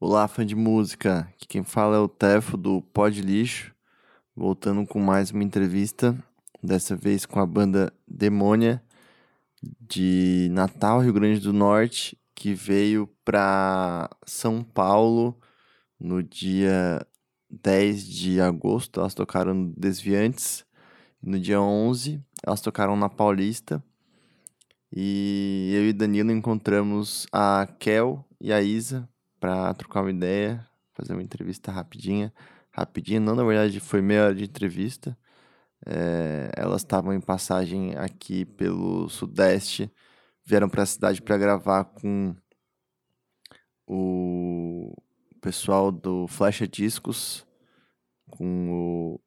Olá, fã de música. Aqui quem fala é o Tefo do Pod Lixo, voltando com mais uma entrevista, dessa vez com a banda Demônia de Natal, Rio Grande do Norte, que veio para São Paulo no dia 10 de agosto. Elas tocaram no Desviantes. No dia 11, elas tocaram na Paulista. E eu e Danilo encontramos a Kel e a Isa para trocar uma ideia, fazer uma entrevista rapidinha. Rapidinha, não, na verdade foi meia hora de entrevista. É, elas estavam em passagem aqui pelo Sudeste, vieram para a cidade para gravar com o pessoal do Flecha Discos, com o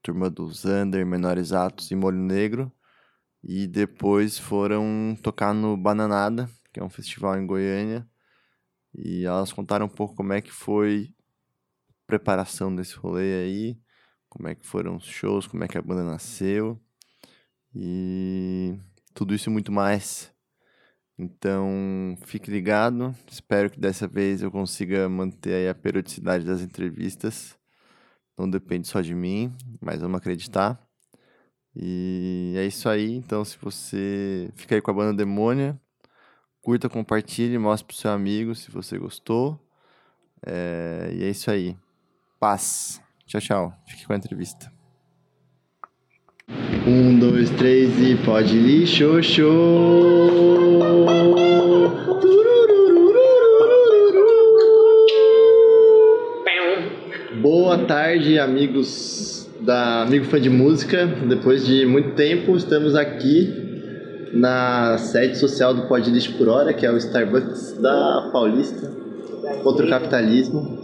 turma do Zander, Menores Atos e Molho Negro. E depois foram tocar no Bananada, que é um festival em Goiânia. E elas contaram um pouco como é que foi a preparação desse rolê aí, como é que foram os shows, como é que a banda nasceu. E tudo isso e muito mais. Então, fique ligado. Espero que dessa vez eu consiga manter a periodicidade das entrevistas. Não depende só de mim, mas vamos acreditar. E é isso aí. Então, se você fica aí com a banda Demônia, curta, compartilhe, mostre pro seu amigo se você gostou. É, e é isso aí. Paz. Tchau, tchau. Fique com a entrevista. Um, dois, três e pode lixo, show. Boa tarde, amigos da Amigo Fã de Música. Depois de muito tempo, estamos aqui na sede social do Pod Lixo por Hora, que é o Starbucks da Paulista, contra o capitalismo.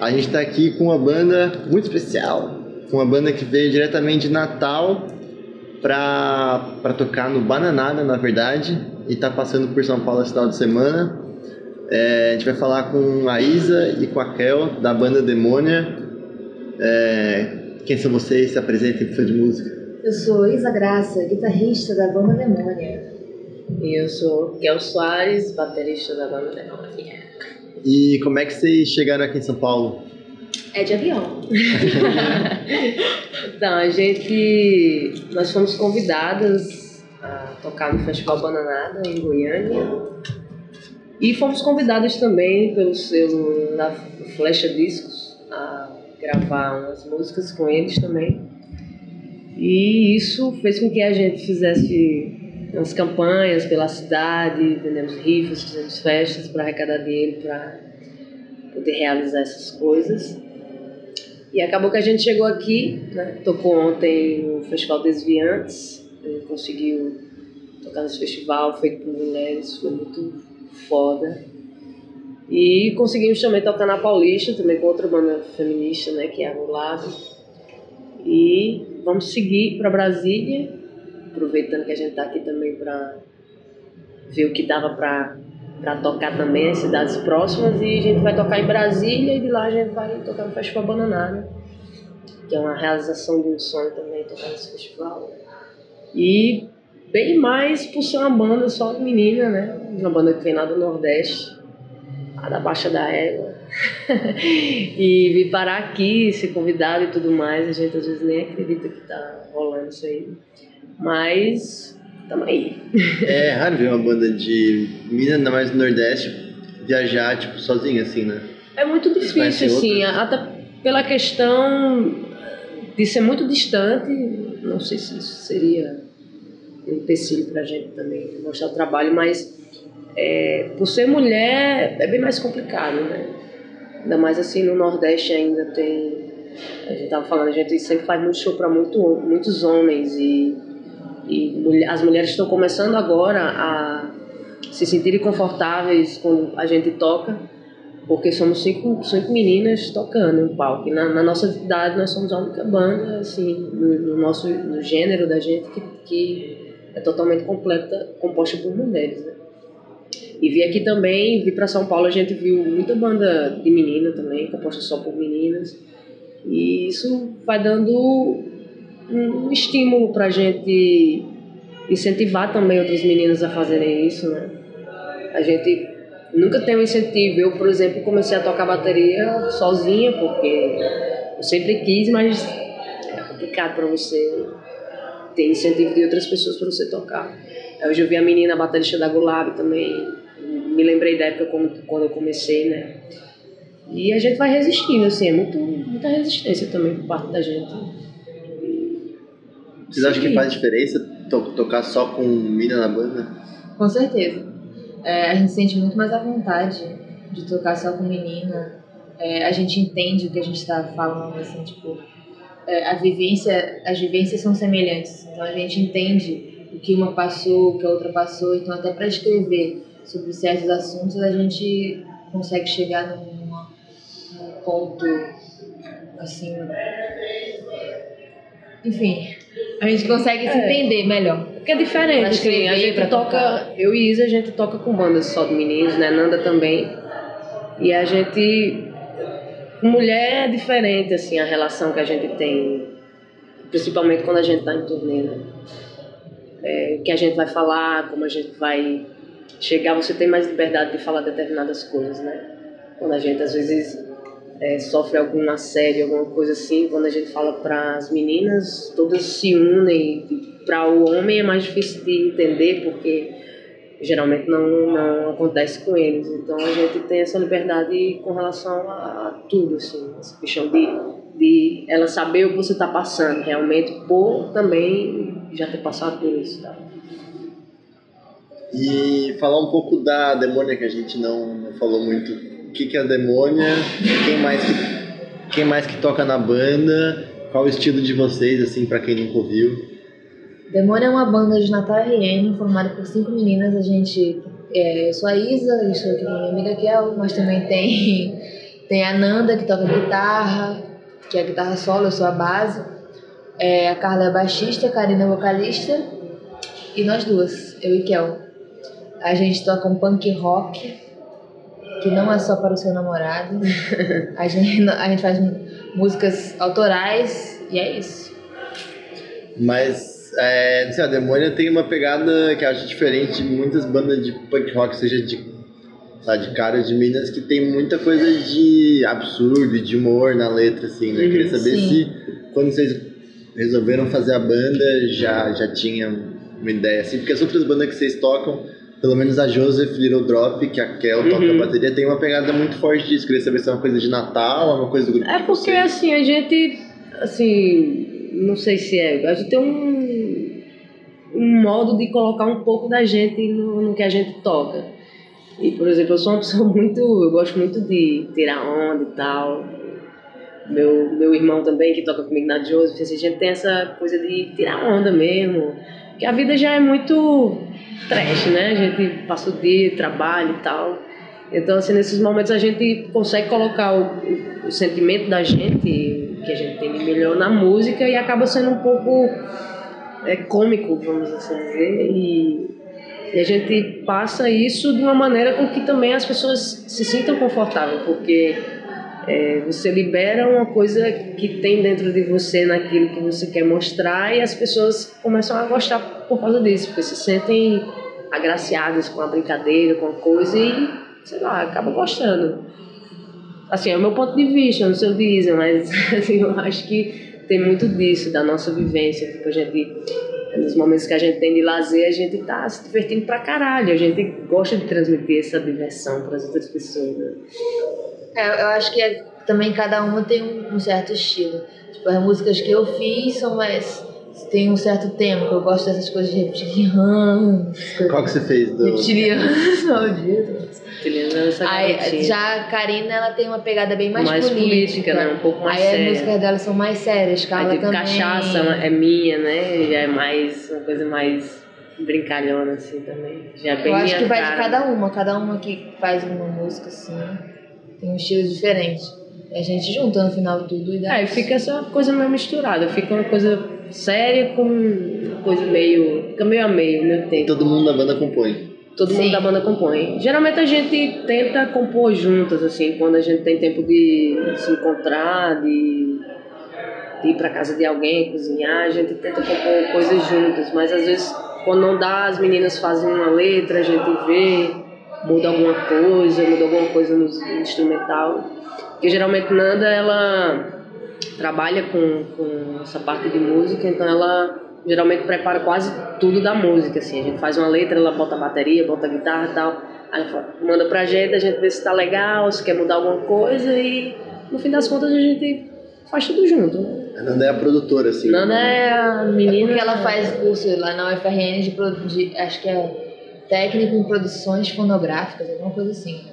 A gente está aqui com uma banda muito especial, uma banda que veio diretamente de Natal para tocar no Bananada, na verdade, e está passando por São Paulo esse final de semana. É, a gente vai falar com a Isa e com a Kel, da banda Demônia. É, quem são vocês? Se apresentem por de música. Eu sou Isa Graça, guitarrista da banda Demônia. E eu sou Kel Soares, baterista da banda Demônia. E como é que vocês chegaram aqui em São Paulo? É de avião. então, a gente. Nós fomos convidadas a tocar no Festival Bananada, em Goiânia. E fomos convidadas também pelo selo da Flecha Discos a gravar umas músicas com eles também. E isso fez com que a gente fizesse umas campanhas pela cidade, vendemos rifas, fizemos festas para arrecadar dinheiro para poder realizar essas coisas. E acabou que a gente chegou aqui, né? tocou ontem no Festival Desviantes, conseguiu tocar nesse festival feito por mulheres, foi muito foda. E conseguimos também tocar na Paulista, também com outra banda feminista, né, que é a Mulado. E vamos seguir para Brasília, aproveitando que a gente está aqui também para ver o que dava para tocar também as cidades próximas. E a gente vai tocar em Brasília e de lá a gente vai tocar no Festival Bananada, que é uma realização de um sonho também tocar nesse festival. E bem mais por ser uma banda só menina, né? Uma banda que vem lá do Nordeste, lá da Baixa da Égua e vir parar aqui, ser convidado e tudo mais, a gente às vezes nem acredita que tá rolando isso aí. Mas tamo aí. É raro ver uma banda de mina, ainda mais no Nordeste, viajar tipo sozinha assim, né? É muito difícil, assim, até pela questão de ser muito distante, não sei se isso seria um empecilho pra gente também mostrar o trabalho, mas é, por ser mulher é bem mais complicado, né? Ainda mais assim no Nordeste ainda tem. A gente tava falando, a gente sempre faz muito show para muito, muitos homens e, e as mulheres estão começando agora a se sentirem confortáveis quando a gente toca, porque somos cinco, cinco meninas tocando no palco. E na, na nossa cidade nós somos a única banda, assim, no, no nosso no gênero da gente que, que é totalmente completa, composta por mulheres, né? E vi aqui também, vi para São Paulo, a gente viu muita banda de menina também, composta só por meninas. E isso vai dando um estímulo para a gente incentivar também outras meninas a fazerem isso, né? A gente nunca tem um incentivo. Eu, por exemplo, comecei a tocar bateria sozinha, porque eu sempre quis, mas é complicado para você ter incentivo de outras pessoas para você tocar. Hoje eu vi a menina, a baterista da Gulab também, me lembrei da época quando eu comecei, né? E a gente vai resistindo, assim, é muito, muita resistência também por parte da gente. Vocês acham que faz diferença to tocar só com mina na banda? Com certeza. É, a gente sente muito mais à vontade de tocar só com menina. É, a gente entende o que a gente está falando, assim, tipo, é, a vivência, as vivências são semelhantes. Então a gente entende o que uma passou, o que a outra passou. Então até para escrever sobre certos assuntos a gente consegue chegar num, num ponto assim enfim, a gente consegue se É. entender melhor. Porque é diferente, assim, a gente toca, eu e Isa, a gente toca com bandas só de meninos, né? Nanda também. E a gente, mulher é diferente, assim, a relação que a gente tem, principalmente quando a gente tá em turnê, né? É, que a gente vai falar, como a gente vai chegar, você tem mais liberdade de falar determinadas coisas, né? Quando a gente, às vezes, é, sofre algum assédio, alguma coisa assim, quando a gente fala para as meninas, todas se unem. Para o homem é mais difícil de entender, porque geralmente não, não acontece com eles. Então a gente tem essa liberdade com relação a, a tudo, assim, essa questão de, de ela saber o que você está passando, realmente, por também já ter passado por isso. Tá? E falar um pouco da Demônia, que a gente não, não falou muito. O que, que é a Demônia? Quem mais que, quem mais que toca na banda? Qual o estilo de vocês, assim, pra quem nunca ouviu? Demônio é uma banda de Natal RN formada por cinco meninas. A gente. É, eu sou a Isa, estou aqui com a minha amiga Kel, mas também tem, tem a Nanda que toca guitarra, que é a guitarra solo, eu sou a base. É, a Carla é baixista, a Karina é vocalista. E nós duas, eu e Kel. A gente toca um punk rock, que não é só para o seu namorado. A gente, a gente faz músicas autorais e é isso. Mas, é, não sei, a Demônia tem uma pegada que eu acho diferente de muitas bandas de punk rock, seja de, lá, de cara de Minas, que tem muita coisa de absurdo e de humor na letra, assim, né? Uhum, Queria saber sim. se, quando vocês resolveram fazer a banda, já, já tinha uma ideia, assim, porque as outras bandas que vocês tocam, pelo menos a Joseph Little Drop, que a Kel toca Uhum. a bateria, tem uma pegada muito forte disso. Queria saber se é uma coisa de Natal, é uma coisa do grupo É porque vocês. assim, a gente, assim, não sei se é, a gente tem um, um modo de colocar um pouco da gente no, no que a gente toca. E, por exemplo, eu sou uma pessoa muito, eu gosto muito de tirar onda e tal. Meu, meu irmão também, que toca comigo na Joseph, assim, a gente tem essa coisa de tirar onda mesmo. Que a vida já é muito trash, né? A gente passa o dia, trabalha e tal. Então, assim, nesses momentos a gente consegue colocar o, o, o sentimento da gente, que a gente tem de melhor na música, e acaba sendo um pouco é, cômico, vamos assim dizer. E, e a gente passa isso de uma maneira com que também as pessoas se sintam confortáveis, porque é, você libera uma coisa que tem dentro de você naquilo que você quer mostrar e as pessoas começam a gostar por causa disso, porque se sentem agraciadas com a brincadeira, com a coisa e, sei lá, acaba gostando. Assim, é o meu ponto de vista, não sei o de Isa, mas assim, eu acho que tem muito disso, da nossa vivência. Tipo, a gente, nos momentos que a gente tem de lazer, a gente tá se divertindo pra caralho. A gente gosta de transmitir essa diversão para as outras pessoas. Né? É, eu acho que é- também cada uma tem um, um certo estilo. Tipo, as músicas que eu fiz são mais. tem um certo tema, que eu gosto dessas coisas reptilianas. Qual que você fez? Do... Reptilianas, malditas. Essa Aí, garotinha. já a Karina, ela tem uma pegada bem mais, Mais política, política. né? Um pouco mais Aí séria. as músicas dela são mais sérias, Carla Aí, tipo, também. cachaça é minha, né? Já é mais uma coisa mais brincalhona, assim, também. Já é bem Eu acho que vai cara. de cada uma, cada uma que faz uma música assim, tem um estilo diferente. E a gente junta no final tudo e dá. Aí fica essa coisa meio misturada, fica uma coisa séria com uma coisa meio. fica meio a meio, meu tempo. Todo mundo da banda compõe. Todo mundo Sim. da banda compõe. Geralmente a gente tenta compor juntas, assim, quando a gente tem tempo de se encontrar, de, de ir pra casa de alguém, cozinhar, a gente tenta compor coisas juntas. Mas às vezes, quando não dá, as meninas fazem uma letra, a gente vê. muda alguma coisa, muda alguma coisa no instrumental. Porque geralmente Nanda, ela trabalha com, com essa parte de música, então ela geralmente prepara quase tudo da música, assim. A gente faz uma letra, ela bota a bateria, bota a guitarra e tal. Aí ela manda pra gente, a gente vê se tá legal, se quer mudar alguma coisa e no fim das contas a gente faz tudo junto. Né? A Nanda é a produtora, assim. Nanda é a menina. Porque ela faz curso lá na UFRN de, de acho que é técnico em produções fonográficas, alguma coisa assim.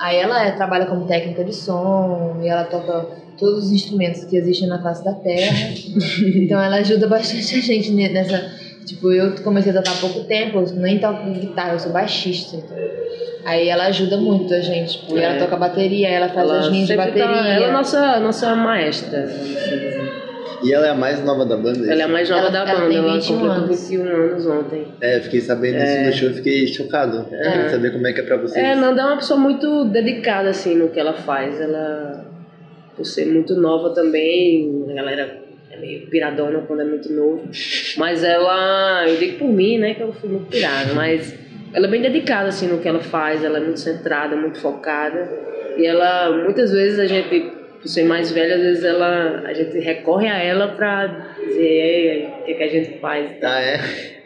Aí ela é- trabalha como técnica de som e ela toca todos os instrumentos que existem na face da Terra. então ela ajuda bastante a gente ne- nessa. Tipo, eu comecei a tocar há pouco tempo, eu nem toco guitarra, eu sou baixista. Então. Aí ela ajuda muito a gente. Tipo, e ela É. toca bateria, ela faz as linhas de sempre tá- bateria. ela é nossa, nossa maestra. E ela é a mais nova da banda? Ela é a mais nova Ela- da ela banda, tem ela 21 completou anos. 21 anos ontem. É, fiquei sabendo disso no show, fiquei chocado. Queria saber como é que é pra vocês. É, Nanda é uma pessoa muito dedicada, assim, no que ela faz. Ela, por ser muito nova também, a galera é meio piradona quando é muito novo. Mas ela, eu digo por mim, né, que eu fui muito pirada, mas ela é bem dedicada, assim, no que ela faz. Ela é muito centrada, muito focada. E ela, muitas vezes a gente, ser mais velha, às vezes ela, a gente recorre a ela pra dizer "Ei, o que, que a gente faz. Ah, é?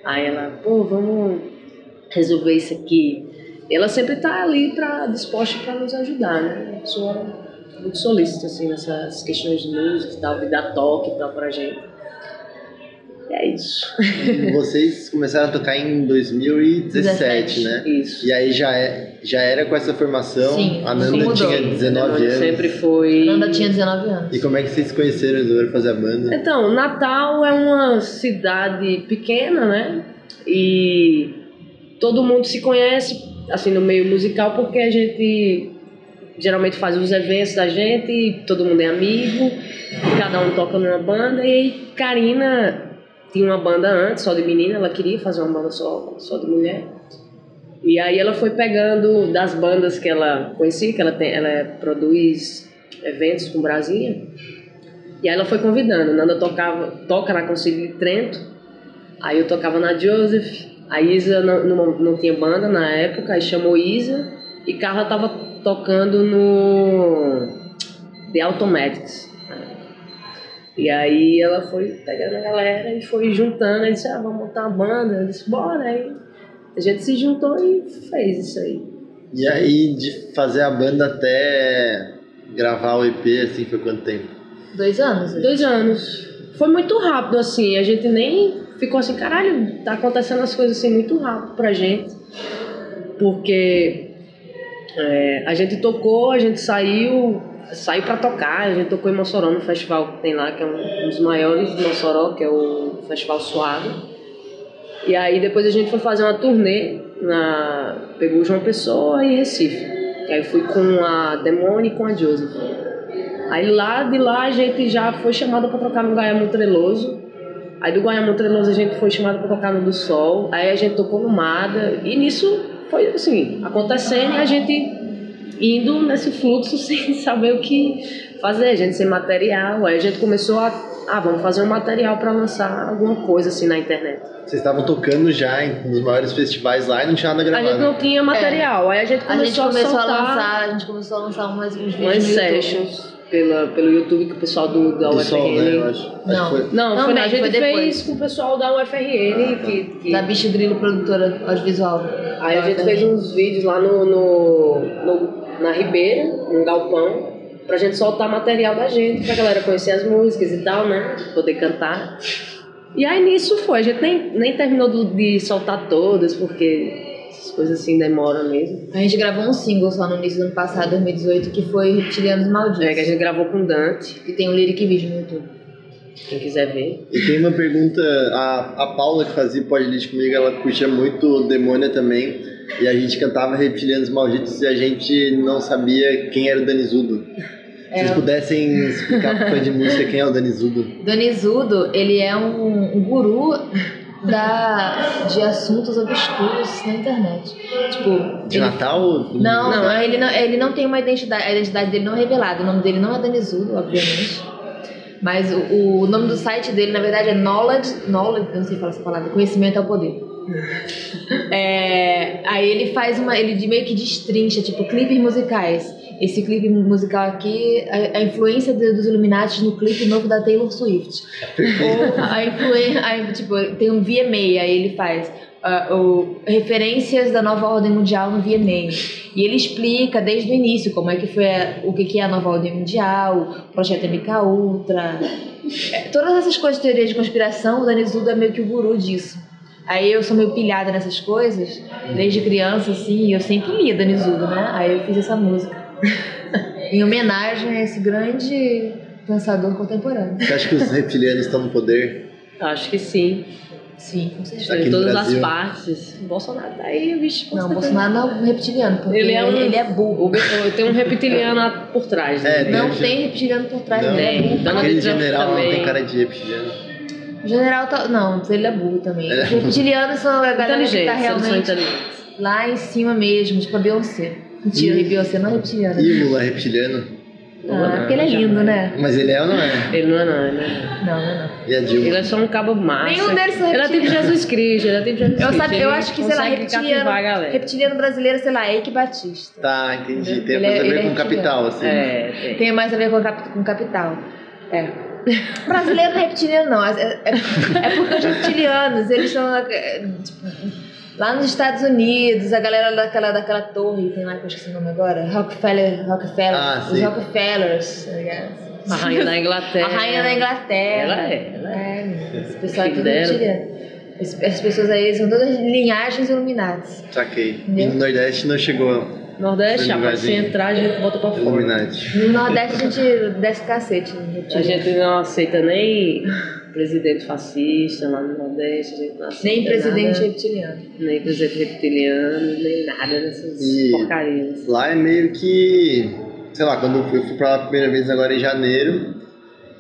Aí ela, pô, vamos resolver isso aqui. Ela sempre tá ali pra, disposta para nos ajudar, né? Uma pessoa muito solícita, assim, nessas questões de música e tal, de dar toque e tal pra gente. E é isso. Vocês começaram a tocar em 2017, né? Isso. E aí já, é, já era com essa formação? Sim, a Nanda mudou. tinha 19 anos. Sempre foi. A Nanda tinha 19 anos. E como é que vocês se conheceram e resolveram fazer a banda? Então, Natal é uma cidade pequena, né? E todo mundo se conhece, assim, no meio musical, porque a gente geralmente faz os eventos da gente, e todo mundo é amigo, cada um toca numa banda. E aí, Karina tinha uma banda antes, só de menina, ela queria fazer uma banda só, só de mulher. E aí ela foi pegando das bandas que ela conhecia, que ela, tem, ela produz eventos com Brasília. E aí ela foi convidando. Nanda tocava, toca na Concílio de Trento. Aí eu tocava na Joseph. A Isa não, não, não tinha banda na época, aí chamou Isa. E Carla tava tocando no The Automatics. E aí ela foi pegando a galera e foi juntando. Aí disse, ah, vamos montar uma banda. Eu disse, bora. Aí a gente se juntou e fez isso aí. E aí, de fazer a banda até gravar o EP, assim, foi quanto tempo? Dois anos. né? Dois anos. Foi muito rápido, assim. A gente nem ficou assim, caralho, tá acontecendo as coisas assim muito rápido pra gente. Porque é, a gente tocou, a gente saiu, saiu pra tocar, a gente tocou em Mossoró no festival que tem lá, que é um dos maiores de Mossoró, que é o Festival Suave. E aí depois a gente foi fazer uma turnê, na, pegou João Pessoa e Recife. E aí fui com a Demone e com a Joseph. Aí lá de lá a gente já foi chamada para tocar no Gaia Montreloso. Aí do Gaia Montreloso a gente foi chamada para tocar no do Sol. Aí a gente tocou no Mada. E nisso foi assim, acontecendo e a gente indo nesse fluxo sem saber o que fazer, a gente sem material. Aí a gente começou a ah, vamos fazer um material para lançar alguma coisa assim na internet. Vocês estavam tocando já em, nos maiores festivais lá e não tinha nada A gravado. gente não tinha material. Aí a gente A gente começou a, começou a, soltar lançar, a gente começou a lançar umas, uns vídeos sessions pela, pelo YouTube que o pessoal do, da Do UFRN. sol, né? Eu acho. Acho Não. que foi. Não, foi, Também, a gente foi fez com o pessoal da UFRN, que, que- Da Bicho Grilo, produtora audiovisual. aí a gente UFRN. fez uns vídeos lá no, no, no- na Ribeira, num galpão, pra gente soltar material da gente, pra galera conhecer as músicas e tal, né? Poder cantar. E aí nisso foi, a gente nem, nem terminou do- de soltar todas, porque essas coisas assim demoram mesmo. A gente gravou um single só no início do ano passado, 2018, que foi Reptilianos Malditos. É que a gente gravou com Dante, Que tem um lyric vídeo no YouTube. quem quiser ver. E tem uma pergunta, a, a Paula que fazia podcast comigo, ela curtia muito Demônia também. E a gente cantava Reptilianos Malditos e a gente não sabia quem era o Danizudo. Se vocês É. pudessem explicar pro fã de música quem é o Danizudo. Donizudo, ele é um, um guru da, de assuntos obscuros na internet. Tipo, De ele- Natal? Não, Não, ele não, ele não tem uma identidade, a identidade dele não é revelada. O nome dele não é Danizudo, obviamente. Mas o, o nome do site dele, na verdade, é Knowledge, knowledge, eu não sei falar essa palavra, conhecimento é o poder. É, aí ele faz uma. Ele de- meio que destrincha, tipo, clipes musicais. Esse clipe musical aqui, a, a influência de- dos Illuminati no clipe novo da Taylor Swift. Ou a influência. Tipo, tem um VMA, aí ele faz. ah, o, referências da nova ordem mundial no VMA. E ele explica desde o início como é que foi a- o que, que é a nova ordem mundial, o projeto MK Ultra. É, todas essas coisas de teoria de conspiração, o Danizudo é meio que o guru disso. Aí eu sou meio pilhada nessas coisas, desde criança, assim, e eu sempre lia Danizudo, né? Aí eu fiz essa música. em homenagem a esse grande pensador contemporâneo. Você acha que os reptilianos estão no poder? Acho que sim. Sim, com certeza. Aqui em todas Brasil. as partes. O Bolsonaro tá aí, bicho. Não, o. Bolsonaro não é um reptiliano, porque Ele é é, um- ele é burro. Tem um reptiliano por trás, né? É, Não Tem- reptiliano por trás, Não. é burro. Donald Aquele general não também. tem cara de reptiliano. O general tá. Não, ele é burro também. É reptilianos são a galera que tá realmente lá em cima mesmo, tipo a Beyoncé. Mentira, a Beyoncé não é reptiliana. E o Lula é reptiliano? Ah, porque ele é lindo, né? Mas ele é ou não é? Ele não é não, ele não é não. Não, não, é não. E a Dilma? Ele é só um cabo massa. Nenhum deles são é tipo reptilianos. Jesus Cristo, é tipo Jesus Eu, Cristo. sabe, eu acho que, sei lá, reptiliano, reptiliano brasileiro, sei lá, Eike Batista. Tá, entendi. Tem Ele é- coisa a ele ver é com reptiliano. capital, assim. É, tem. Tem mais a ver com, cap, com capital. É. Brasileiro não é reptiliano, não. É, é, é porque os reptilianos, eles são. é, tipo, lá nos Estados Unidos, a galera daquela, daquela torre, tem lá que eu esqueci o nome agora, Rockefeller, Rockefeller Ah, os. Rockefellers, tá ligado? A rainha da Inglaterra. A rainha da Inglaterra. Ela é, ela é. Esse pessoal é tudo Essas pessoas aí são todas linhagens iluminadas. Saquei. E no Nordeste não chegou Nordeste, se lugarzinho. entrar, a gente bota pra fora. Illuminati. No Nordeste a gente desce cacete. no A gente não aceita nem presidente fascista lá no Nordeste, a gente não aceita Nem presidente nada, reptiliano. nem presidente reptiliano, nem nada dessas E- porcarias. Lá é meio que. Sei lá, quando eu fui, eu fui pra lá a primeira vez agora em janeiro,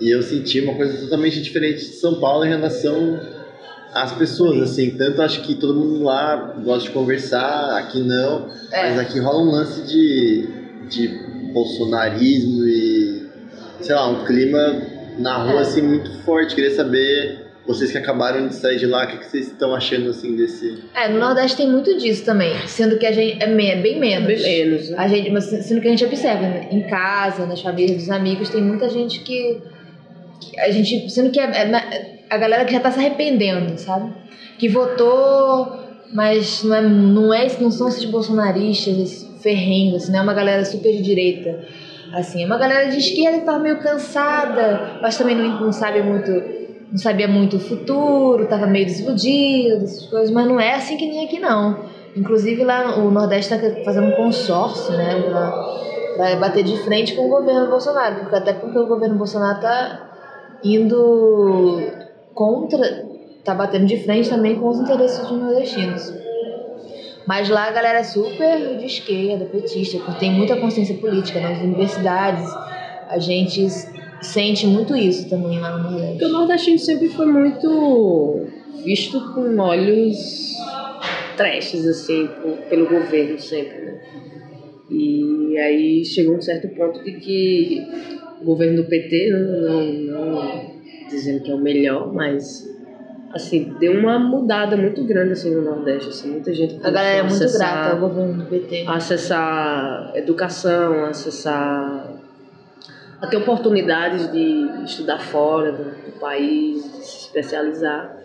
e eu senti uma coisa totalmente diferente de São Paulo em relação às pessoas, assim. Tanto acho que todo mundo lá gosta de conversar, aqui não, É. mas aqui rola um lance de, de bolsonarismo e. sei lá, um clima na rua É. assim muito forte. Queria saber. Vocês que acabaram de sair de lá, o que que vocês estão achando assim desse. É, no Nordeste tem muito disso também. Sendo que a gente é me- bem menos. Bem menos, né? A gente, mas sendo que a gente observa, né? em casa, nas famílias dos amigos, tem muita gente que. que a gente. Sendo que é, é a galera que já tá se arrependendo, sabe? Que votou, mas não, é, não, é, não são esses bolsonaristas esses ferrenhos, assim, não é uma galera super de direita. Assim, é uma galera de esquerda que tá meio cansada, mas também não, não sabe muito. Não sabia muito o futuro, tava meio desiludido, essas coisas, mas não é assim que nem aqui não. Inclusive lá o Nordeste está fazendo um consórcio, né, pra bater de frente com o governo Bolsonaro, porque até porque o governo Bolsonaro tá indo contra, tá batendo de frente também com os interesses dos nordestinos. Mas lá a galera é super de esquerda, petista, tem muita consciência política nas universidades. A gente sente muito isso também lá no Nordeste. Porque o nordestino sempre foi muito visto com olhos trashes, assim, pelo governo sempre, né? E aí chegou um certo ponto de que o governo do PT, não, não dizendo que é o melhor, mas assim, deu uma mudada muito grande assim no Nordeste, assim, muita gente A galera é muito grata ao governo do PT. acessar educação, acessar a ter oportunidades de estudar fora do, do país, de se especializar.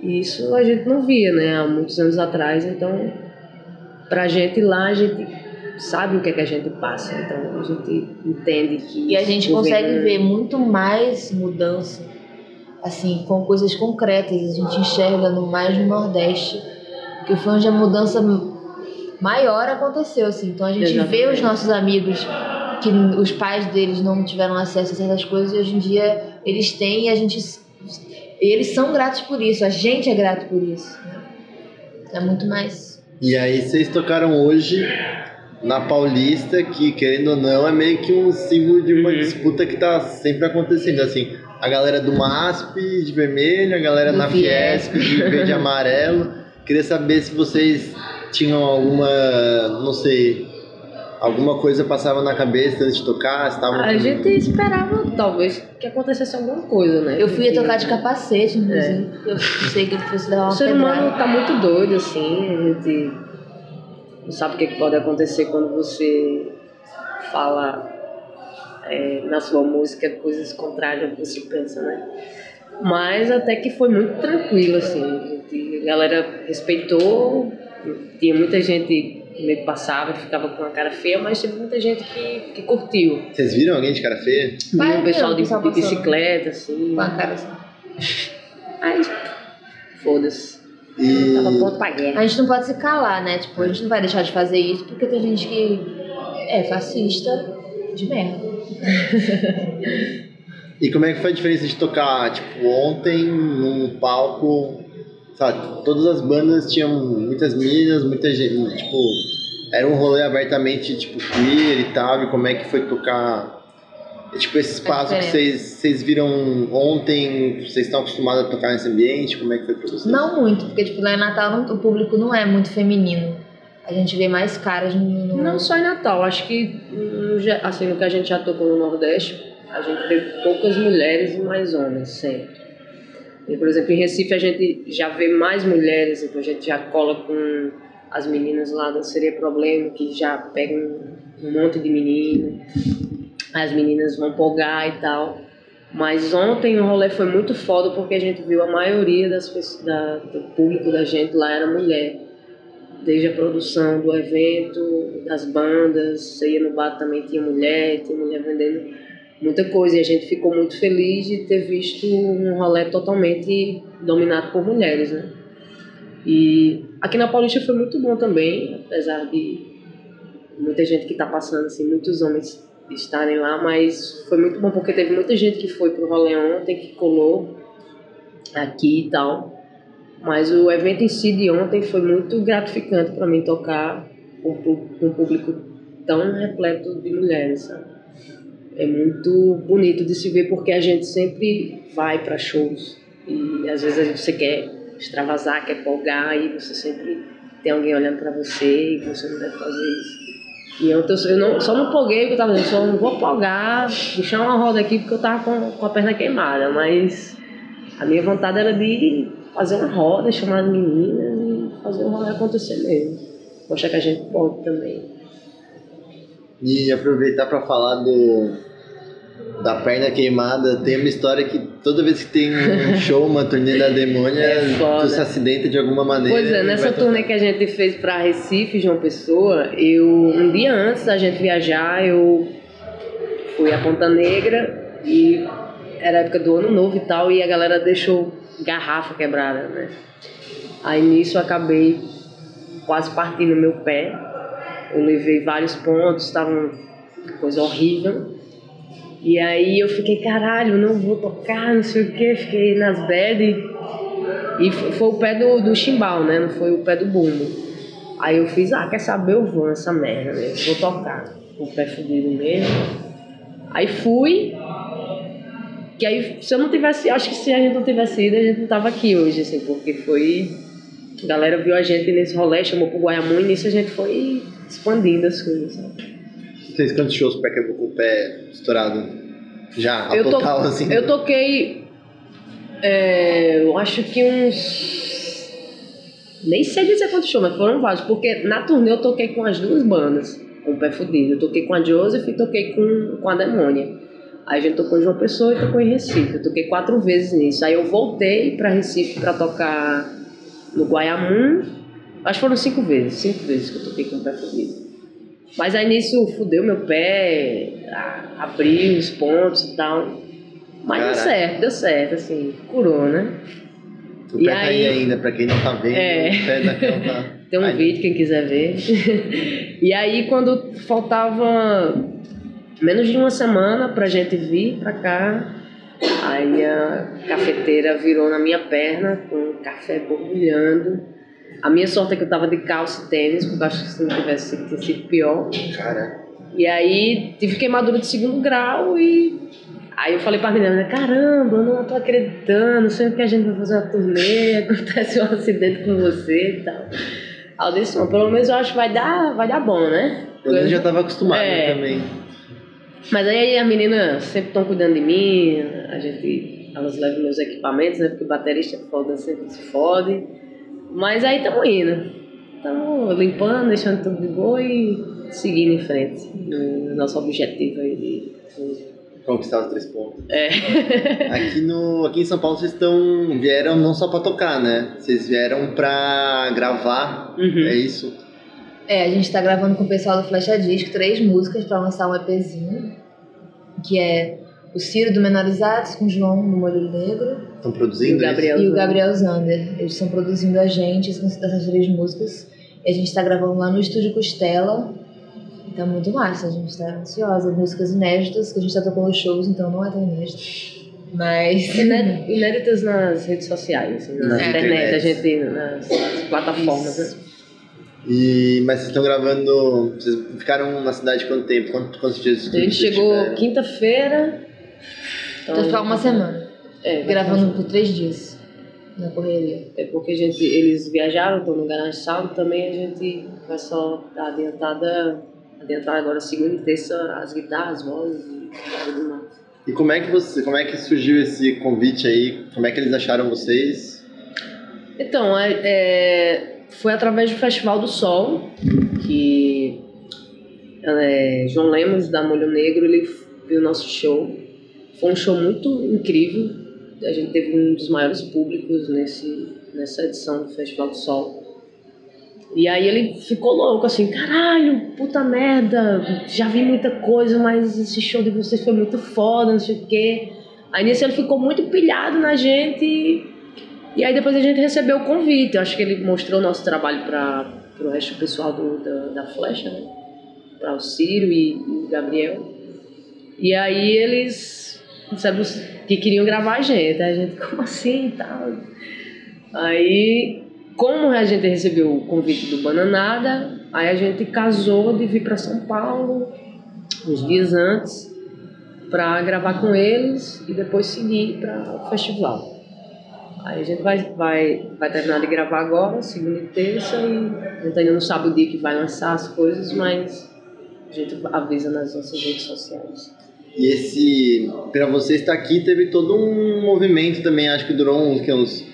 E isso a gente não via, né, há muitos anos atrás. Então, pra gente lá, a gente sabe o que é que a gente passa. Então, a gente entende que E a gente governo- consegue ver muito mais mudança, assim, com coisas concretas. A gente enxerga no, mais no Nordeste, que foi onde a mudança maior aconteceu, assim. Então a gente vê Exatamente. os nossos amigos que os pais deles não tiveram acesso a certas coisas e hoje em dia eles têm e a gente e eles são gratos por isso. A gente é grato por isso. É muito mais E aí vocês tocaram hoje na Paulista, que querendo ou não é meio que um símbolo de uma Uhum. disputa que tá sempre acontecendo. Assim, a galera do MASP de vermelho, a galera Do na Fiesp de verde e amarelo. Queria saber se vocês tinham alguma, não sei, Alguma coisa passava na cabeça antes de tocar? A gente esperava, talvez, que acontecesse alguma coisa, né? Eu fui a Porque tocar de capacete, inclusive, porque eu sei que ele fosse levar O uma ser pedrada. humano tá muito doido, assim, a gente não sabe o que pode acontecer quando você fala é, na sua música coisas contrárias ao que você pensa, né? Mas até que foi muito tranquilo, assim, a, galera respeitou, tinha muita gente que meio que passava, ficava com a cara feia, mas teve muita gente que, que curtiu. Vocês viram alguém de cara feia? Viu o pessoal de, de bicicleta, assim, Com a cara assim. aí foda-se, E tava pronto pra guerra. A gente não pode se calar, né? Tipo, a gente não vai deixar de fazer isso porque tem gente que é fascista de merda. E como é que foi a diferença de tocar, tipo, ontem num palco, sabe, todas as bandas tinham muitas meninas, muita gente, tipo, era um rolê abertamente, tipo, queer e tal, e como é que foi tocar, tipo, esse espaço que vocês, vocês viram ontem, vocês estão acostumados a tocar nesse ambiente, como é que foi pra vocês? Não muito, porque tipo, lá em Natal o público não é muito feminino. A gente vê mais caras no. Não só em Natal, acho que ge- assim, no que a gente já tocou no Nordeste, a gente vê poucas mulheres e mais homens sempre. E, por exemplo, em Recife a gente já vê mais mulheres, então a gente já cola com as meninas lá da Seria Problema, que já pegam um monte de menino, as meninas vão polgar e tal. Mas ontem o rolê foi muito foda porque a gente viu a maioria das pessoas, da, do público da gente lá era mulher desde a produção do evento, das bandas, você ia no bar também tinha mulher, tinha mulher vendendo muita coisa e a gente ficou muito feliz de ter visto um rolê totalmente dominado por mulheres, né? E aqui na Paulista foi muito bom também, apesar de muita gente que está passando, assim, muitos homens estarem lá, mas foi muito bom porque teve muita gente que foi pro rolê ontem, que colou aqui e tal. Mas o evento em si de ontem foi muito gratificante para mim tocar com um público tão repleto de mulheres, sabe? É muito bonito de se ver porque a gente sempre vai para shows e às vezes gente- você quer extravasar, quer polgar e você sempre tem alguém olhando para você e você não deve fazer isso. E ontem eu, eu não, só não polguei porque eu tava dizendo, só não vou polgar, puxar uma roda aqui porque eu tava com, com a perna queimada, mas a minha vontade era de fazer uma roda, chamar as meninas e fazer o rolê acontecer mesmo. Mostrar que a gente pode também. E aproveitar para falar do da perna queimada, tem uma história que toda vez que tem um show, uma turnê da demônia, É foda. tu se acidenta de alguma maneira. Pois é, nessa turnê que a gente fez pra Recife, João Pessoa, eu um dia antes da gente viajar, eu fui a Ponta Negra e era época do ano novo e tal, e a galera deixou garrafa quebrada, né? Aí nisso eu acabei quase partindo meu pé. Eu levei vários pontos, estava uma coisa horrível. E aí eu fiquei, caralho, não vou tocar, não sei o que, fiquei nas bad. E foi o pé do, do chimbal, né? Não foi o pé do bumbo. Aí eu fiz, ah, quer saber, eu vou nessa merda mesmo, vou tocar. O pé fudido mesmo. Aí fui. Que aí, se eu não tivesse, acho que se a gente não tivesse ido, a gente não tava aqui hoje, assim, porque foi. A galera viu a gente nesse rolê, chamou pro Guaiamu e nisso a gente foi expandindo as coisas, sabe? Vocês quantos shows o pé quebrou com o pé estourado? Já, a Eu, to- total, assim. eu toquei. é, eu acho que uns. Nem sei dizer quantos shows, mas foram vários. Porque na turnê eu toquei com as duas bandas, com o Pé Fudido. Eu toquei com a Joseph e toquei com, com a Demônia. Aí a gente tocou em João Pessoa e tocou em Recife. Eu toquei quatro vezes nisso. Aí eu voltei pra Recife pra tocar no Guaiamum. Acho que foram cinco vezes. Cinco vezes que eu toquei com o Pé Fudido. Mas aí nisso fudeu meu pé, abriu os pontos e tal. Mas deu Caraca. certo, deu certo, assim, curou, né? O E pé tá aí aí- ainda, pra quem não tá vendo, É. o pé daquela tá. Tem um Ai, vídeo, quem quiser ver. e aí, quando faltava menos de uma semana pra gente vir pra cá, aí a cafeteira virou na minha perna com o café borbulhando. A minha sorte é que eu tava de calça e tênis, porque eu acho que se não tivesse sido, tinha sido pior. Cara, E aí tive queimadura de segundo grau e aí eu falei pra menina, né, caramba, eu não tô acreditando, sempre que a gente vai fazer uma turnê, acontece um acidente com você e tal. Aí eu disse, "Bom, pelo menos eu acho que vai dar, vai dar bom, né? Eu já tava acostumado É. também. Mas aí a menina sempre estão cuidando de mim, a gente, elas levam meus equipamentos, né? Porque o baterista é foda, sempre se fode. Mas aí estamos indo. Estamos limpando, deixando tudo de boa e seguindo em frente. No nosso objetivo aí de. Conquistar os três pontos. É. Aqui, no, aqui em São Paulo vocês estão, vieram não só pra tocar, né? Vocês vieram pra gravar, Uhum. é isso? É, a gente tá gravando com o pessoal do Flecha Disco três músicas pra lançar um EPzinho, que é o Ciro do Menorizados com o João do Molho Negro Estão produzindo E o Gabriel. e o Gabriel Zander. Eles estão produzindo a gente essas três músicas. E a gente tá gravando lá no Estúdio Costela. Tá muito massa, a gente tá ansiosa. Músicas inéditas, que a gente tá tocando shows, então não é tão inédito. Mas. Iné- Inéditas nas redes sociais, assim, na Nas internet, internet. a gente, nas plataformas, né? isso? E, mas vocês estão gravando. Vocês ficaram na cidade quanto tempo? Quantos, quantos dias A gente chegou quinta-feira. Então ficar uma semana. É, Gravando por três dias. Na correria. É porque a gente, eles viajaram, estão no Garage Sound, também a gente vai só dar adiantada, adiantar agora segunda e terça as guitarras, vozes e tudo mais. E como é que você, como é que surgiu esse convite aí? Como é que eles acharam vocês? Então, é, é, foi através do Festival do Sol que é, João Lemos, da Molho Negro, ele viu o nosso show. Foi um show muito incrível. A gente teve um dos maiores públicos nesse, nessa edição do Festival do Sol. E aí ele ficou louco, assim, caralho, puta merda, já vi muita coisa, mas esse show de vocês foi muito foda, não sei o quê. Aí nisso ele ficou muito pilhado na gente e aí depois a gente recebeu o convite. Eu acho que ele mostrou o nosso trabalho para o resto do pessoal do, da, da Flecha, né? Para o Ciro e, e o Gabriel. E aí eles sabe, que queriam gravar a gente. Aí a gente, como assim tal? Aí, como a gente recebeu o convite do Bananada, aí a gente casou de vir para São Paulo uns dias antes para gravar com eles e depois seguir para o festival. Aí a gente vai, vai, vai terminar de gravar agora, segunda e terça, e a gente ainda não sabe o dia que vai lançar as coisas, mas a gente avisa nas nossas redes sociais. E esse, pra você estar aqui, teve todo um movimento também, acho que durou uns, que, uns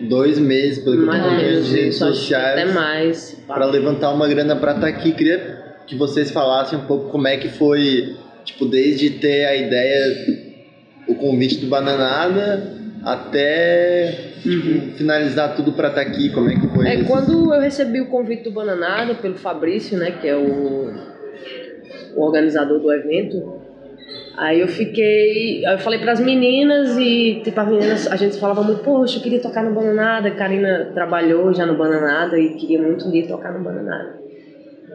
dois meses, pelo que eu tô redes que até sociais, mais. para levantar uma grana pra estar aqui. Queria que vocês falassem um pouco como é que foi, tipo, desde ter a ideia, o convite do Bananada, até tipo, finalizar tudo pra estar aqui, como é que foi É, isso? quando eu recebi o convite do Bananada pelo Fabrício, né, que é o, o organizador do evento, aí eu fiquei, aí eu falei pras meninas e tipo as meninas, a gente falava muito, poxa, eu queria tocar no Bananada, a Karina trabalhou já no Bananada e queria muito um dia tocar no Bananada.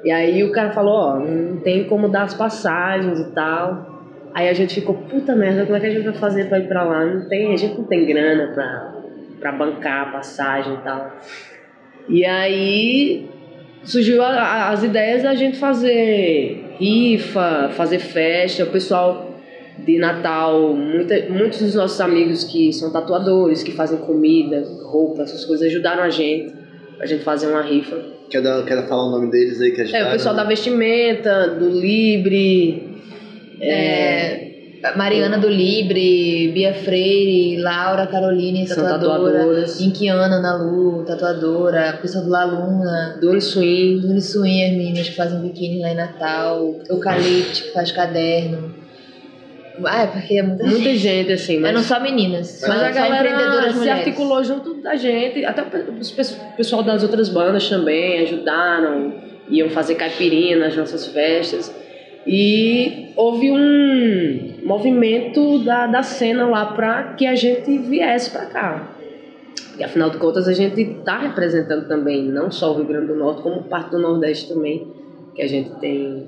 E aí o cara falou, ó, não tem como dar as passagens e tal. Aí a gente ficou, puta merda, como é que a gente vai fazer pra ir pra lá? Não tem, a gente não tem grana pra, pra bancar a passagem e tal. E aí surgiu a- a- as ideias da gente fazer rifa, fazer festa, o pessoal de Natal, muita, muitos dos nossos amigos que são tatuadores, que fazem comida, roupa, essas coisas, ajudaram a gente, a gente fazer uma rifa. Quer, dar, quer falar o nome deles aí que É, ajudaram? o pessoal da vestimenta, do Libre, É, Mariana do Libre, Bia Freire, Laura Caroline, tatuadora. tatuadoras. Inquiana Ana Lu, tatuadora. Pessoal do Laluna. do Swing, Do Uniswing, as meninas que fazem biquíni lá em Natal. Eucalipto, que faz caderno. Ah, é porque é muita, muita gente assim, Mas mas, não só meninas. mas a galera se mulheres. articulou junto da gente, até o pessoal das outras bandas também ajudaram, iam fazer caipirinha nas nossas festas. E houve um movimento da, da cena lá para que a gente viesse para cá. E afinal de contas a gente está representando também, não só o Rio Grande do Norte, como parte do Nordeste também, que a gente tem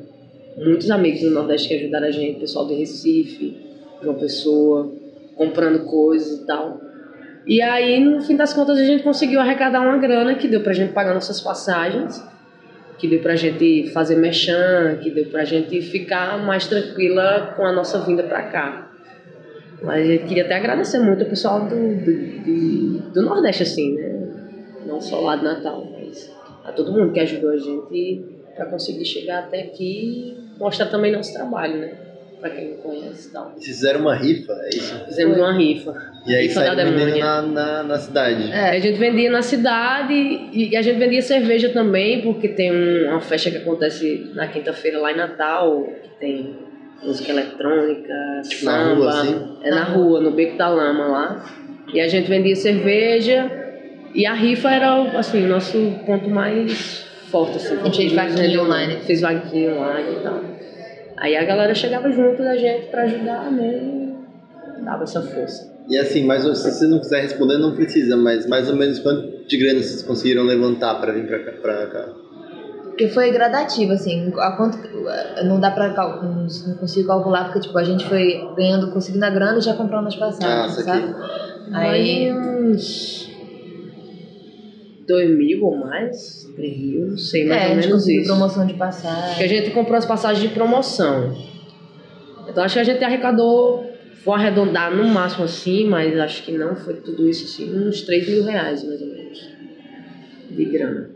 muitos amigos do Nordeste que ajudaram a gente, pessoal de Recife, João Pessoa, comprando coisas e tal. E aí, no fim das contas, a gente conseguiu arrecadar uma grana que deu pra gente pagar nossas passagens, que deu pra gente fazer merchan, que deu pra gente ficar mais tranquila com a nossa vinda pra cá. Mas a gente queria até agradecer muito o pessoal do, do, de- do Nordeste, assim, né? Não só lá de Natal, mas a todo mundo que ajudou a gente. Para conseguir chegar até aqui e mostrar também nosso trabalho, né? Para quem não conhece e tal. Vocês fizeram uma rifa, é isso? Fizemos uma rifa. E aí rifa saiu vendendo na, na, na cidade. É. A gente vendia na cidade e a gente vendia cerveja também, porque tem um- uma festa que acontece na quinta-feira lá em Natal, que tem música eletrônica, Tipo, na samba. rua, assim? É na rua, no Beco da Lama lá. E a gente vendia cerveja e a rifa era assim, o nosso ponto mais forte. Assim, A gente fez vaquinha online. Fez vaquinha online e tal. Aí a galera chegava junto da gente pra ajudar mesmo e dava essa força. E assim, mas se você não quiser responder, não precisa, mas mais ou menos quanto de grana vocês conseguiram levantar pra vir pra cá? Pra cá? Porque foi gradativo, assim, a quanto, não dá pra cal- não consigo calcular, porque tipo, a gente foi ganhando, conseguindo a grana e já comprando as Ah, passagens, saquei. sabe? Aí Aí uns dois mil ou mais, três mil, não sei, mais é, a ou gente menos isso. promoção de Porque a passagem. gente comprou as passagens de promoção. Então acho que a gente arrecadou, vou arredondar no máximo assim, mas acho que não foi tudo isso assim, uns 3 mil reais mais ou menos. De grana.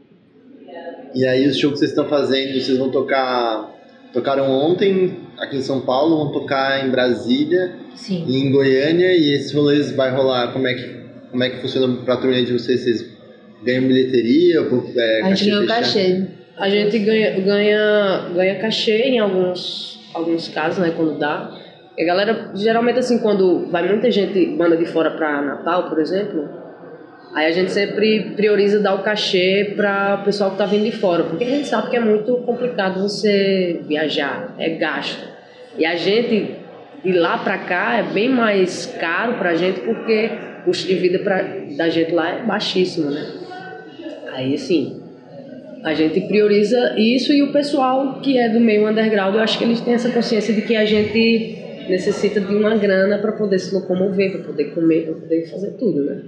E aí os shows que vocês estão fazendo, vocês vão tocar. Tocaram ontem aqui em São Paulo, vão tocar em Brasília Sim. e em Goiânia, e esses rolês vai rolar, como é que, como é que funciona pra turnê de vocês? Vocês ganham bilheteria? É, A gente fechado? cachê. A gente ganha, ganha, ganha cachê em alguns, alguns casos, né, quando dá. E a galera, geralmente assim, quando vai muita gente, banda de fora pra Natal, por exemplo, aí a gente sempre prioriza dar o cachê para o pessoal que tá vindo de fora, porque a gente sabe que é muito complicado você viajar, é gasto. E a gente, de lá pra cá, é bem mais caro pra gente, porque o custo de vida pra, da gente lá é baixíssimo, né? Aí, assim, a gente prioriza isso e o pessoal que é do meio underground, eu acho que eles têm essa consciência de que a gente necessita de uma grana para poder se locomover, para poder comer, para poder fazer tudo, né?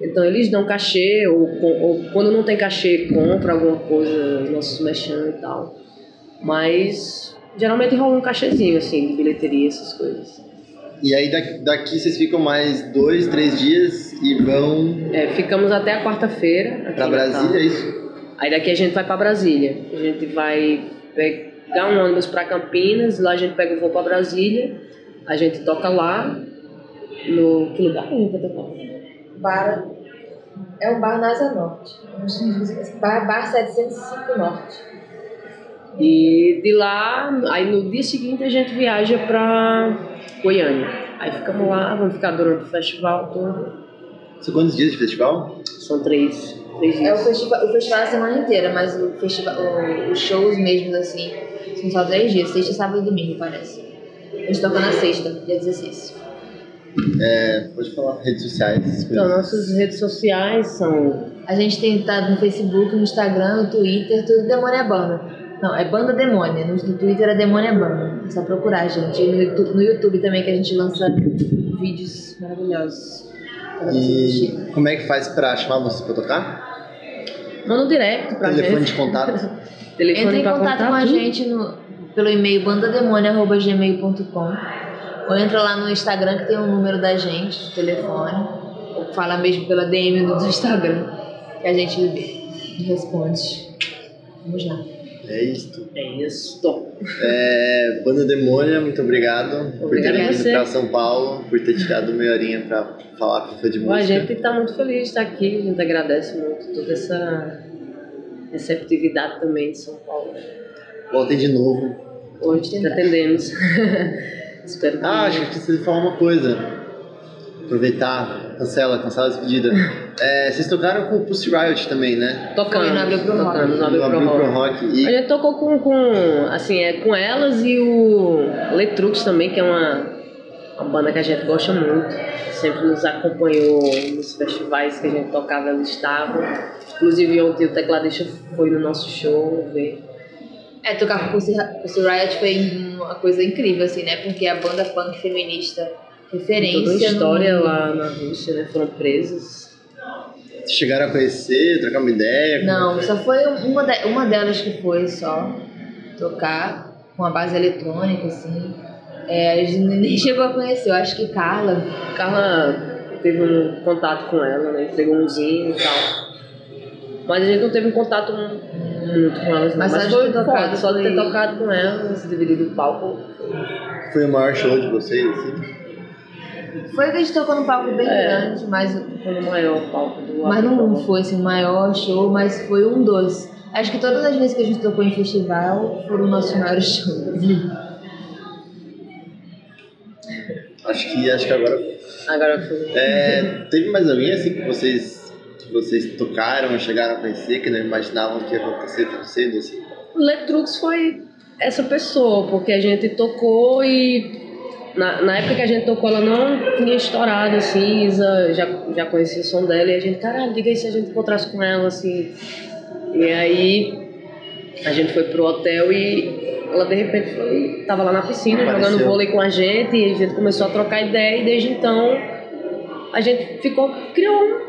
Então eles dão cachê, ou, ou quando não tem cachê, compra alguma coisa, os nossos mexendo e tal. Mas geralmente rola um cachezinho, assim, de bilheteria, essas coisas. E aí daqui, daqui vocês ficam mais dois, três dias e vão É, ficamos até a quarta-feira. pra Brasília, é isso? Aí daqui a gente vai pra Brasília. A gente vai pegar um ônibus pra Campinas, lá a gente pega o voo pra Brasília, a gente toca lá, no. Que lugar que a gente vai tocar? Bar, é o Bar Nasa Norte. Bar, bar 705 Norte. E de lá, aí no dia seguinte a gente viaja pra Goiânia. Aí ficamos lá, vamos ficar durante o festival todo. São quantos dias de festival? São três, três É o dias. festival, o festival é a semana inteira, mas o festival, o- os shows mesmo, assim, são só três dias, sexta, sábado e domingo, parece. A gente toca na sexta, dia 16. É, pode falar, redes sociais, Então, nossas redes sociais são A gente tem estado no Facebook, no Instagram, no Twitter, tudo Demônia Banda. Não, é Banda Demônia. No, Twitter é Demônia Banda. É só procurar, gente. E no YouTube, no YouTube também, que a gente lança vídeos maravilhosos. Você. E como é que faz pra chamar vocês pra tocar? manda um direct pra Telefone gente. de contato? Telefone Entre em contato com a gente no, pelo e-mail bandademônia.gmail.com ou entra lá no Instagram que tem o número da gente, o telefone. Ou fala mesmo pela DM do, do Instagram que a gente responde. Vamos lá. É isso. É isso. É, Banda Demônia, muito obrigado por ter vindo pra São Paulo, por ter tirado meia horinha pra falar com fã de Bom, a música. gente está muito feliz de estar aqui, a gente agradece muito toda essa receptividade também de São Paulo. Voltem de novo. Hoje tentar. pretendemos. Espero que. Ah, acho que precisa falar uma coisa. Aproveitar, cancela, cancela a despedida. É, vocês tocaram com o Pussy Riot também, né? No Abril Pro Rock. no Abril Pro Rock. E A gente tocou com, com, assim, é, com elas e o Letrux também, que é uma, uma banda que a gente gosta muito. Sempre nos acompanhou nos festivais que a gente tocava, elas estavam. Inclusive ontem o tecladista foi no nosso show ver. É, tocar com o Pussy Riot foi uma coisa incrível, assim, né? Porque a banda punk feminista referência. Toda uma história no... lá na Rússia, né? Foram presos. Chegaram a conhecer, trocar uma ideia? Não, só foi uma, de- uma delas que foi só tocar com a base eletrônica, assim. É, a gente nem chegou a conhecer, eu acho que Carla. Carla teve um contato com ela, né? Entregou um zinho e tal. Mas a gente não teve um contato muito com elas, não. Mas Mas, só de foi ter tocado foda, só de ter tocado com elas, dividido o palco. Foi o maior show de vocês, assim? Foi que a gente tocou num palco bem É. grande, mas, Foi o maior palco do mas não Africano. foi assim, o maior show, mas foi um dos. Acho que todas as vezes que a gente tocou em festival foram nossos maiores shows. Acho que, acho que agora Agora foi. É, teve mais alguém assim que vocês, que vocês tocaram, chegaram a conhecer, que não imaginavam que ia acontecer tão cedo assim? O Letrux foi essa pessoa, porque a gente tocou e na, na época que a gente tocou ela não tinha estourado assim, Isa já, já conhecia o som dela e a gente, caralho, diga aí se a gente encontrasse com ela assim. E aí a gente foi pro hotel e ela de repente foi, tava lá na piscina Apareceu. jogando vôlei com a gente e a gente começou a trocar ideia e desde então a gente ficou, criou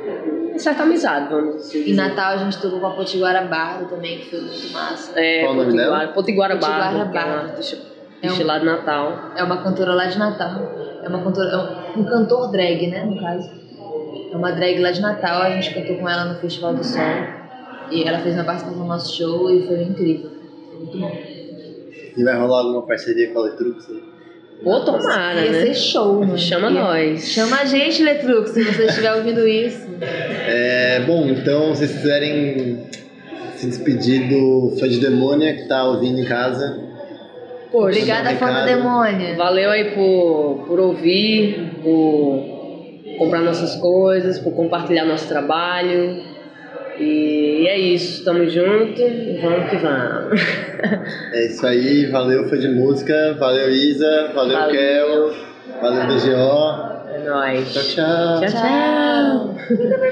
uma certa amizade, vamos assim Em dizer. Natal a gente tocou com a Potiguara Bardo também, que foi muito massa. É, Qual o nome Potiguara, dela? Potiguara Potiguara Bardo, é uma Bardo. É um- lá de Natal. É uma cantora lá de Natal. É uma cantora, é um, um cantor drag, né, no caso. É uma drag lá de Natal, a gente cantou com ela no Festival do Sol. E ela fez uma participação no nosso show e foi incrível. Foi muito bom. E vai rolar alguma parceria com a Letrux? aí? Pô, tomara, Ia né? ser show, mano. Chama Ia- nós. Chama a gente, Letrux, se você estiver ouvindo isso. É, bom, então, se vocês quiserem se despedir do fã de Demônia que tá ouvindo em casa, Poxa, Obrigada, fã do recado. demônio. valeu aí por, por ouvir, por comprar nossas coisas, por compartilhar nosso trabalho. E é isso, estamos juntos, vamos que vamos. é isso aí. Valeu, fã de música. Valeu, Isa. Valeu, Valeu. Kel. Valeu, DGO. É nóis. Tchau, tchau. Tchau, tchau.